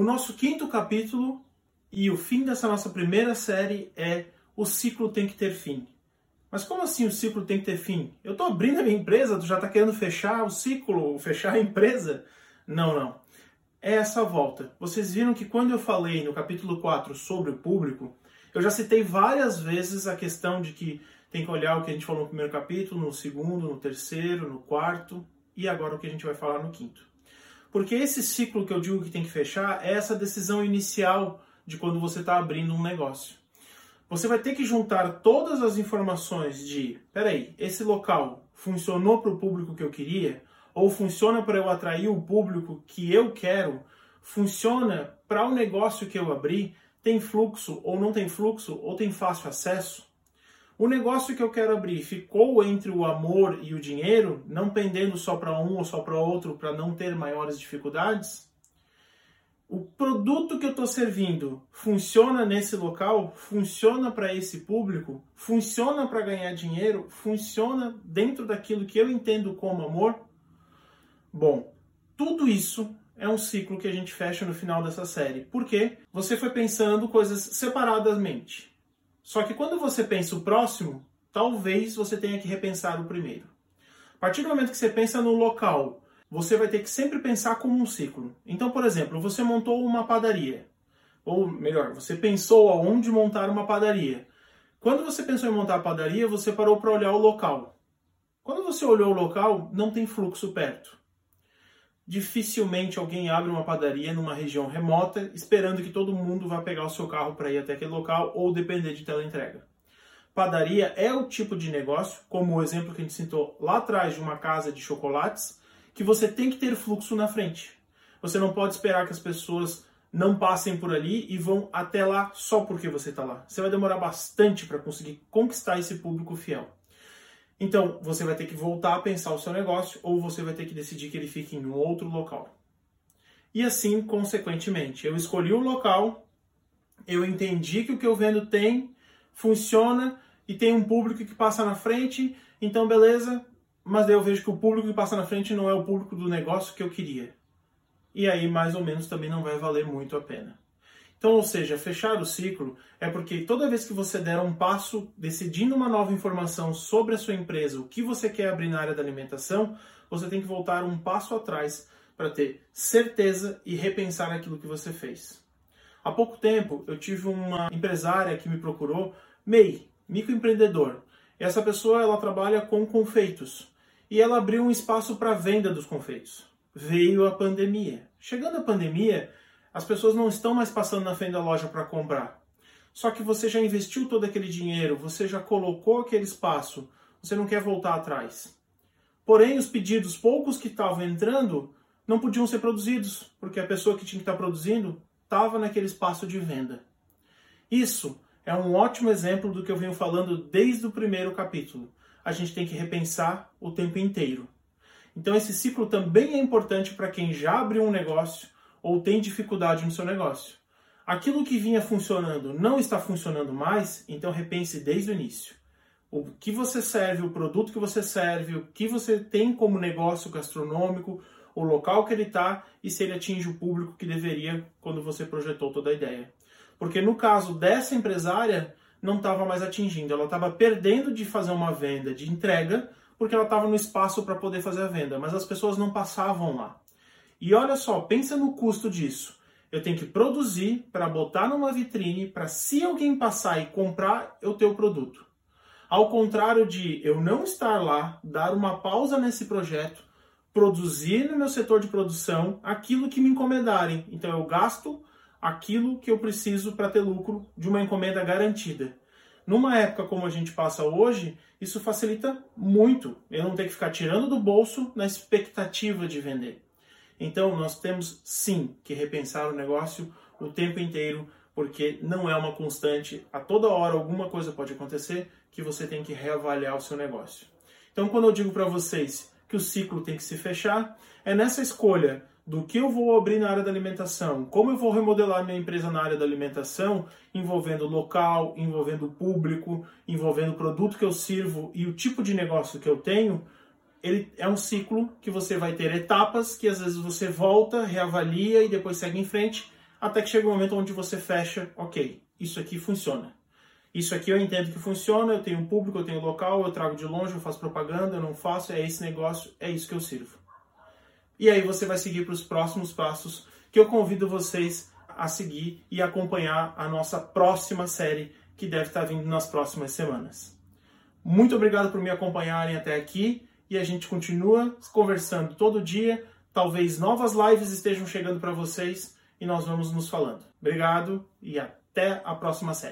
O nosso quinto capítulo e o fim dessa nossa primeira série é O ciclo tem que ter fim. Mas como assim o ciclo tem que ter fim? Eu estou abrindo a minha empresa, tu já está querendo fechar o ciclo, fechar a empresa? Não, não. É essa volta. Vocês viram que quando eu falei no capítulo 4 sobre o público, eu já citei várias vezes a questão de que tem que olhar o que a gente falou no primeiro capítulo, no segundo, no terceiro, no quarto e agora o que a gente vai falar no quinto. Porque esse ciclo que eu digo que tem que fechar é essa decisão inicial de quando você está abrindo um negócio. Você vai ter que juntar todas as informações de, peraí, esse local funcionou para o público que eu queria? Ou funciona para eu atrair o público que eu quero? Funciona para o negócio que eu abri? Tem fluxo ou não tem fluxo? Ou tem fácil acesso? O negócio que eu quero abrir ficou entre o amor e o dinheiro, não pendendo só para um ou só para outro para não ter maiores dificuldades? o produto que eu estou servindo funciona nesse local, funciona para esse público, funciona para ganhar dinheiro, funciona dentro daquilo que eu entendo como amor? Bom, tudo isso é um ciclo que a gente fecha no final dessa série, porque você foi pensando coisas separadamente. Só que quando você pensa o próximo, talvez você tenha que repensar o primeiro. A partir do momento que você pensa no local você vai ter que sempre pensar como um ciclo. Então, por exemplo, você montou uma padaria. Ou melhor, você pensou aonde montar uma padaria. Quando você pensou em montar a padaria, você parou para olhar o local. Quando você olhou o local, não tem fluxo perto. Dificilmente alguém abre uma padaria numa região remota esperando que todo mundo vá pegar o seu carro para ir até aquele local ou depender de teleentrega. Padaria é o tipo de negócio, como o exemplo que a gente citou lá atrás de uma casa de chocolates, que você tem que ter fluxo na frente. Você não pode esperar que as pessoas não passem por ali e vão até lá só porque você está lá. Você vai demorar bastante para conseguir conquistar esse público fiel. Então, você vai ter que voltar a pensar o seu negócio ou você vai ter que decidir que ele fique em um outro local. E assim, consequentemente, eu escolhi o local, eu entendi que o que eu vendo tem, funciona e tem um público que passa na frente, então beleza, mas eu vejo que o público que passa na frente não é o público do negócio que eu queria. E aí, mais ou menos, também não vai valer muito a pena. Então, ou seja, fechar o ciclo é porque toda vez que você der um passo decidindo uma nova informação sobre a sua empresa, o que você quer abrir na área da alimentação, você tem que voltar um passo atrás para ter certeza e repensar aquilo que você fez. Há pouco tempo, eu tive uma empresária que me procurou, MEI, microempreendedor. Essa pessoa ela trabalha com confeitos e ela abriu um espaço para venda dos confeitos. Veio a pandemia. Chegando a pandemia, as pessoas não estão mais passando na frente da loja para comprar. Só que você já investiu todo aquele dinheiro, você já colocou aquele espaço, você não quer voltar atrás. Porém, os pedidos, poucos que estavam entrando, não podiam ser produzidos, porque a pessoa que tinha que estar produzindo estava naquele espaço de venda. Isso é um ótimo exemplo do que eu venho falando desde o primeiro capítulo a gente tem que repensar o tempo inteiro. Então esse ciclo também é importante para quem já abriu um negócio ou tem dificuldade no seu negócio. Aquilo que vinha funcionando não está funcionando mais, então repense desde o início. O que você serve, o produto que você serve, o que você tem como negócio gastronômico, o local que ele está e se ele atinge o público que deveria quando você projetou toda a ideia. Porque no caso dessa empresária, não estava mais atingindo. Ela estava perdendo de fazer uma venda de entrega porque ela estava no espaço para poder fazer a venda, mas as pessoas não passavam lá. E olha só, pensa no custo disso. Eu tenho que produzir para botar numa vitrine para se alguém passar e comprar eu ter o produto. Ao contrário de eu não estar lá, dar uma pausa nesse projeto, produzir no meu setor de produção aquilo que me encomendarem. Então eu gasto aquilo que eu preciso para ter lucro de uma encomenda garantida. Numa época como a gente passa hoje, isso facilita muito. Eu não tenho que ficar tirando do bolso na expectativa de vender. Então, nós temos sim que repensar o negócio o tempo inteiro, porque não é uma constante. A toda hora alguma coisa pode acontecer que você tem que reavaliar o seu negócio. Então, quando eu digo para vocês que o ciclo tem que se fechar, é nessa escolha do que eu vou abrir na área da alimentação, como eu vou remodelar minha empresa na área da alimentação, envolvendo local, envolvendo público, envolvendo o produto que eu sirvo e o tipo de negócio que eu tenho, ele é um ciclo que você vai ter etapas que às vezes você volta, reavalia e depois segue em frente, até que chega um momento onde você fecha, ok, isso aqui funciona. Isso aqui eu entendo que funciona, eu tenho um público, eu tenho local, eu trago de longe, eu faço propaganda, eu não faço, é esse negócio, é isso que eu sirvo. E aí você vai seguir para os próximos passos que eu convido vocês a seguir e acompanhar a nossa próxima série que deve estar vindo nas próximas semanas. Muito obrigado por me acompanharem até aqui e a gente continua conversando todo dia. Talvez novas lives estejam chegando para vocês e nós vamos nos falando. Obrigado e até a próxima série.